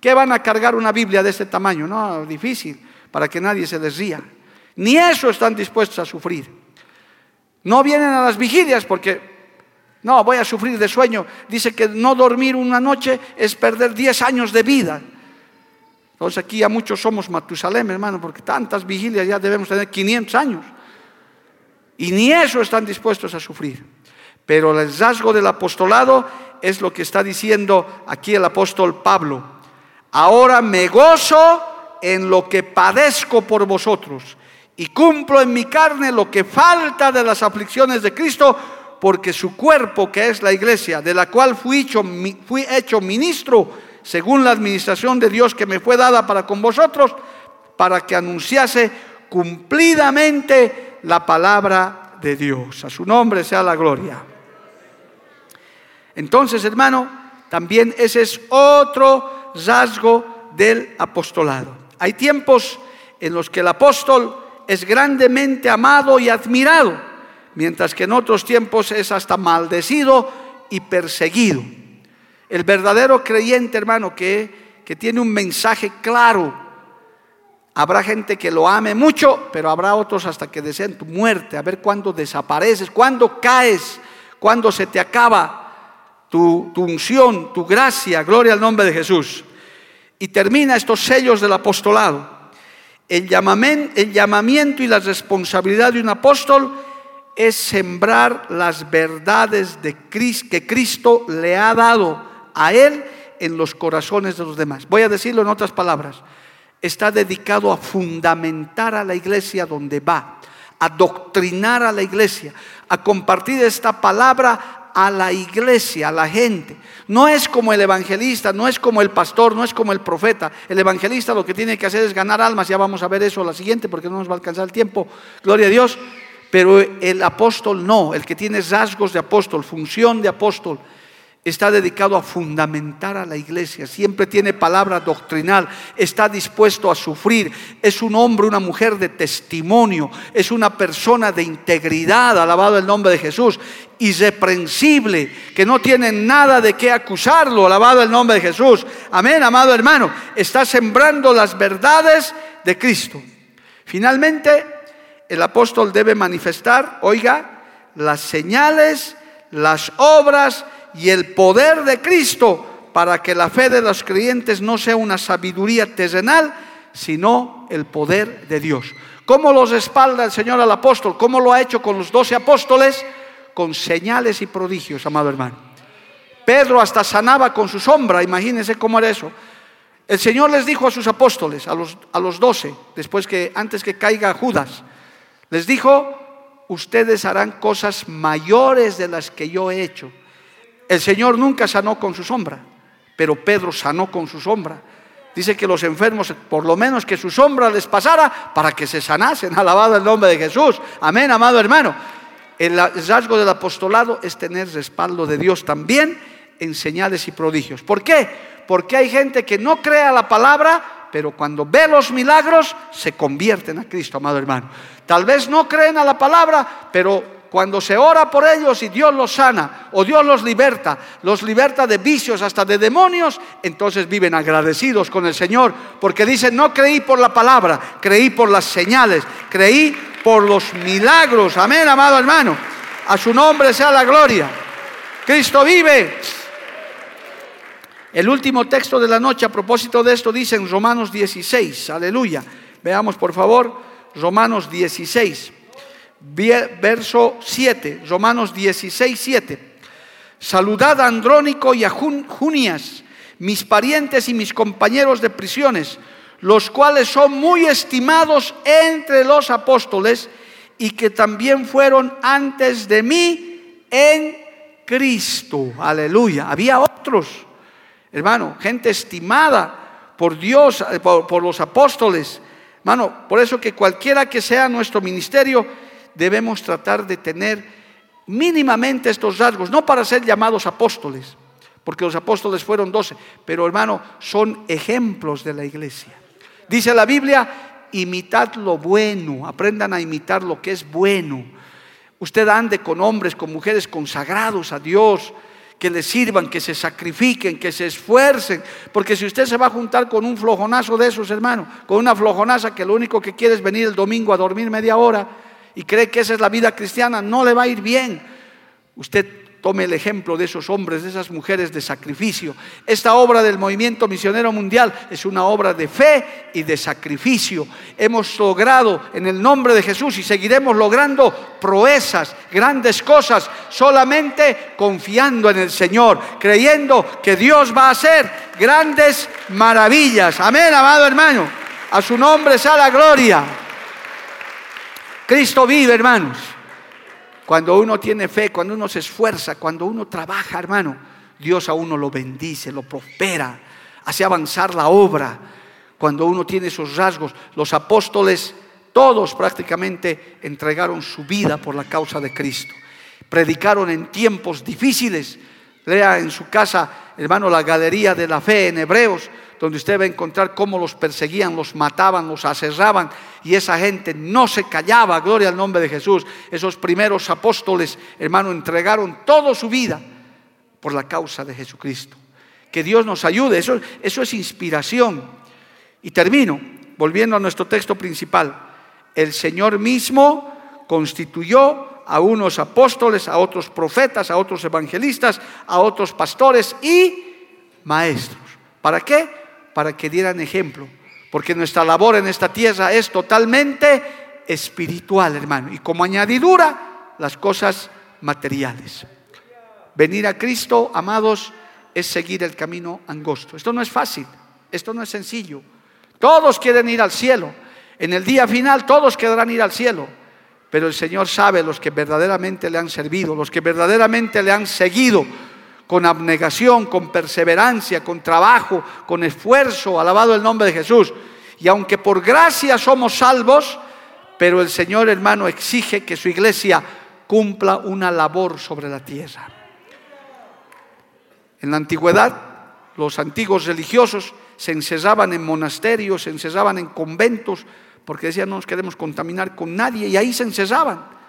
¿Qué van a cargar una Biblia de este tamaño? No, difícil, para que nadie se les. Ni eso están dispuestos a sufrir. No vienen a las vigilias porque, no, voy a sufrir de sueño. Dice que no dormir una noche es perder 10 años de vida. Entonces aquí ya muchos somos Matusalem, hermano, porque tantas vigilias ya debemos tener 500 años. Y ni eso están dispuestos a sufrir. Pero el rasgo del apostolado es lo que está diciendo aquí el apóstol Pablo. Ahora me gozo en lo que padezco por vosotros y cumplo en mi carne lo que falta de las aflicciones de Cristo, porque su cuerpo, que es la iglesia, de la cual fui hecho, fui hecho ministro, según la administración de Dios que me fue dada para con vosotros, para que anunciase cumplidamente la palabra de Dios. A su nombre sea la gloria. Entonces, hermano, también ese es otro rasgo del apostolado. Hay tiempos en los que el apóstol es grandemente amado y admirado, mientras que en otros tiempos es hasta maldecido y perseguido. El verdadero creyente, hermano, que, que tiene un mensaje claro, Habrá gente que lo ame mucho, pero habrá otros hasta que deseen tu muerte, a ver cuándo desapareces, cuándo caes, cuándo se te acaba tu, unción, tu gracia, gloria al nombre de Jesús. Y termina estos sellos del apostolado. El el llamamiento y la responsabilidad de un apóstol es sembrar las verdades de Cristo, que Cristo le ha dado a él en los corazones de los demás. Voy a decirlo en otras palabras está dedicado a fundamentar a la iglesia donde va, a doctrinar a la iglesia, a compartir esta palabra a la iglesia, a la gente. No es como el evangelista, no es como el pastor, no es como el profeta. El evangelista lo que tiene que hacer es ganar almas, ya vamos a ver eso la siguiente porque no nos va a alcanzar el tiempo, gloria a Dios. Pero el apóstol no, el que tiene rasgos de apóstol, función de apóstol, está dedicado a fundamentar a la iglesia, siempre tiene palabra doctrinal, está dispuesto a sufrir, es un hombre, una mujer de testimonio, es una persona de integridad, alabado el nombre de Jesús, irreprensible, que no tiene nada de qué acusarlo, alabado el nombre de Jesús. Amén, amado hermano, está sembrando las verdades de Cristo. Finalmente, el apóstol debe manifestar, oiga, las señales, las obras, y el poder de Cristo para que la fe de los creyentes no sea una sabiduría terrenal, sino el poder de Dios. ¿Cómo los respalda el Señor al apóstol? ¿Cómo lo ha hecho con los doce apóstoles? Con señales y prodigios, amado hermano. Pedro hasta sanaba con su sombra, imagínense cómo era eso. El Señor les dijo a sus apóstoles, a los, a los doce, después que, antes que caiga Judas, les dijo, ustedes harán cosas mayores de las que yo he hecho. El Señor nunca sanó con su sombra, pero Pedro sanó con su sombra. Dice que los enfermos, por lo menos que su sombra les pasara para que se sanasen. Alabado el nombre de Jesús. Amén, amado hermano. El rasgo del apostolado es tener respaldo de Dios también en señales y prodigios. ¿Por qué? Porque hay gente que no crea la palabra, pero cuando ve los milagros se convierten a Cristo, amado hermano. Tal vez no creen a la palabra, pero cuando se ora por ellos y Dios los sana o Dios los liberta, los liberta de vicios hasta de demonios, entonces viven agradecidos con el Señor, porque dicen, no creí por la palabra, creí por las señales, creí por los milagros. Amén, amado hermano. A su nombre sea la gloria. Cristo vive. El último texto de la noche a propósito de esto dice en Romanos 16, aleluya. Veamos por favor, Romanos 16 verso 7, Romanos 16, 7. Saludad a Andrónico y a Junias, mis parientes y mis compañeros de prisiones, los cuales son muy estimados entre los apóstoles y que también fueron antes de mí en Cristo. Aleluya. Había otros, hermano, gente estimada por Dios, eh, por, por los apóstoles. Hermano, por eso que cualquiera que sea nuestro ministerio, debemos tratar de tener mínimamente estos rasgos, no para ser llamados apóstoles, porque los apóstoles fueron doce, pero hermano, son ejemplos de la iglesia. Dice la Biblia, imitad lo bueno, aprendan a imitar lo que es bueno. Usted ande con hombres, con mujeres consagrados a Dios, que le sirvan, que se sacrifiquen, que se esfuercen. Porque si usted se va a juntar con un flojonazo de esos, hermano, con una flojonaza que lo único que quiere es venir el domingo a dormir media hora, y cree que esa es la vida cristiana, no le va a ir bien. Usted tome el ejemplo de esos hombres, de esas mujeres de sacrificio. Esta obra del movimiento misionero mundial es una obra de fe y de sacrificio. Hemos logrado en el nombre de Jesús y seguiremos logrando proezas, grandes cosas, solamente confiando en el Señor, creyendo que Dios va a hacer grandes maravillas. Amén, amado hermano. A su nombre sea la gloria. Cristo vive, hermanos. Cuando uno tiene fe, cuando uno se esfuerza, cuando uno trabaja, hermano, Dios a uno lo bendice, lo prospera, hace avanzar la obra. Cuando uno tiene esos rasgos, los apóstoles, todos prácticamente entregaron su vida por la causa de Cristo. Predicaron en tiempos difíciles. Lea en su casa, hermano, la galería de la fe en Hebreos donde usted va a encontrar cómo los perseguían, los mataban, los aserraban y esa gente no se callaba, gloria al nombre de Jesús. Esos primeros apóstoles, hermano, entregaron toda su vida por la causa de Jesucristo. Que Dios nos ayude, eso, eso es inspiración. Y termino, volviendo a nuestro texto principal. El Señor mismo constituyó a unos apóstoles, a otros profetas, a otros evangelistas, a otros pastores y maestros. ¿Para qué? para que dieran ejemplo, porque nuestra labor en esta tierra es totalmente espiritual, hermano, y como añadidura las cosas materiales. Venir a Cristo, amados, es seguir el camino angosto. Esto no es fácil, esto no es sencillo. Todos quieren ir al cielo. En el día final todos querrán ir al cielo. Pero el Señor sabe los que verdaderamente le han servido, los que verdaderamente le han seguido, con abnegación, con perseverancia, con trabajo, con esfuerzo, alabado el nombre de Jesús. Y aunque por gracia somos salvos, pero el Señor hermano exige que su iglesia cumpla una labor sobre la tierra. En la antigüedad, los antiguos religiosos se encerraban en monasterios, se encerraban en conventos, porque decían no nos queremos contaminar con nadie, y ahí se encerraban.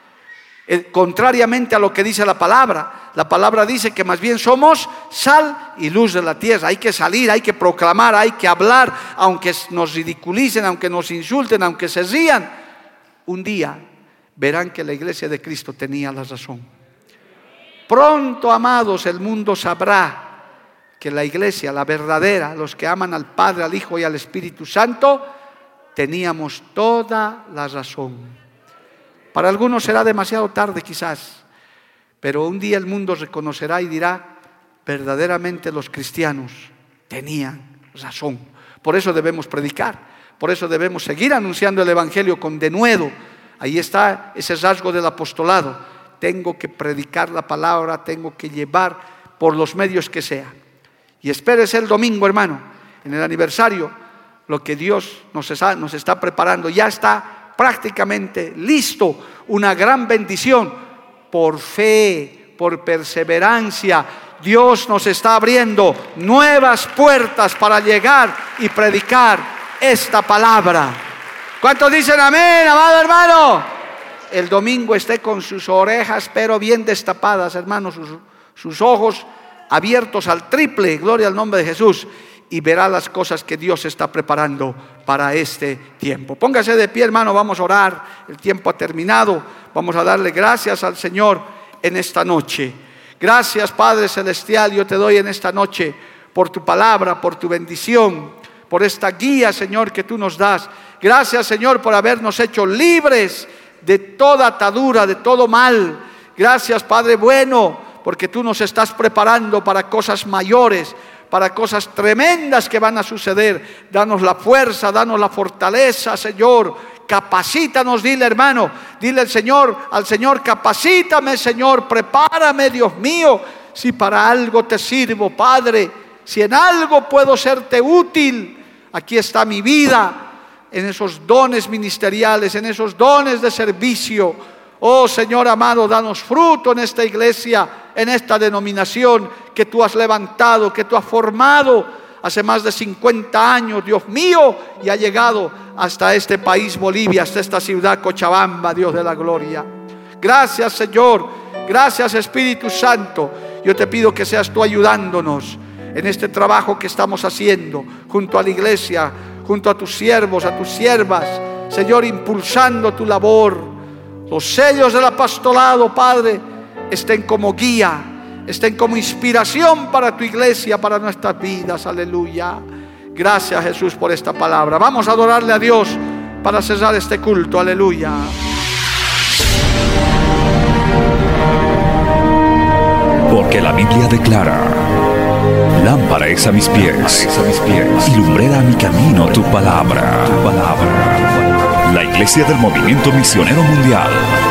Eh, contrariamente a lo que dice la palabra. La palabra dice que más bien somos sal y luz de la tierra. Hay que salir, hay que proclamar, hay que hablar, aunque nos ridiculicen, aunque nos insulten, aunque se rían. Un día verán que la iglesia de Cristo tenía la razón. Pronto, amados, el mundo sabrá que la iglesia, la verdadera, los que aman al Padre, al Hijo y al Espíritu Santo, teníamos toda la razón. Para algunos será demasiado tarde quizás, pero un día el mundo reconocerá y dirá, verdaderamente los cristianos tenían razón. Por eso debemos predicar, por eso debemos seguir anunciando el Evangelio con denuedo. Ahí está ese rasgo del apostolado. Tengo que predicar la palabra, tengo que llevar por los medios que sea. Y espérese el domingo, hermano, en el aniversario, lo que Dios nos está, preparando. Ya está prácticamente listo una gran bendición por fe, por perseverancia. Dios nos está abriendo nuevas puertas para llegar y predicar esta palabra. ¿Cuántos dicen amén, amado hermano? El domingo esté con sus orejas, pero bien destapadas, hermano, sus, sus ojos abiertos al triple, gloria al nombre de Jesús, y verá las cosas que Dios está preparando para este tiempo. Póngase de pie, hermano, vamos a orar, el tiempo ha terminado, vamos a darle gracias al Señor en esta noche. Gracias, Padre Celestial, yo te doy en esta noche por tu palabra, por tu bendición, por esta guía, Señor, que tú nos das. Gracias, Señor, por habernos hecho libres de toda atadura, de todo mal. Gracias, Padre bueno porque tú nos estás preparando para cosas mayores, para cosas tremendas que van a suceder. Danos la fuerza, danos la fortaleza, Señor. Capacítanos, dile hermano, dile al Señor, al Señor, capacítame, Señor, prepárame, Dios mío, si para algo te sirvo, Padre, si en algo puedo serte útil, aquí está mi vida, en esos dones ministeriales, en esos dones de servicio. Oh Señor amado, danos fruto en esta iglesia en esta denominación que tú has levantado, que tú has formado hace más de 50 años, Dios mío, y ha llegado hasta este país Bolivia, hasta esta ciudad Cochabamba, Dios de la gloria. Gracias Señor, gracias Espíritu Santo. Yo te pido que seas tú ayudándonos en este trabajo que estamos haciendo junto a la iglesia, junto a tus siervos, a tus siervas, Señor, impulsando tu labor. Los sellos del apostolado, Padre, estén como guía, estén como inspiración para tu iglesia, para nuestras vidas. Aleluya. Gracias Jesús por esta palabra. Vamos a adorarle a Dios para cerrar este culto. Aleluya. Porque la Biblia declara, lámpara es a mis pies, a mis pies, y lumbrera a mi camino tu palabra, tu palabra. La Iglesia del Movimiento Misionero Mundial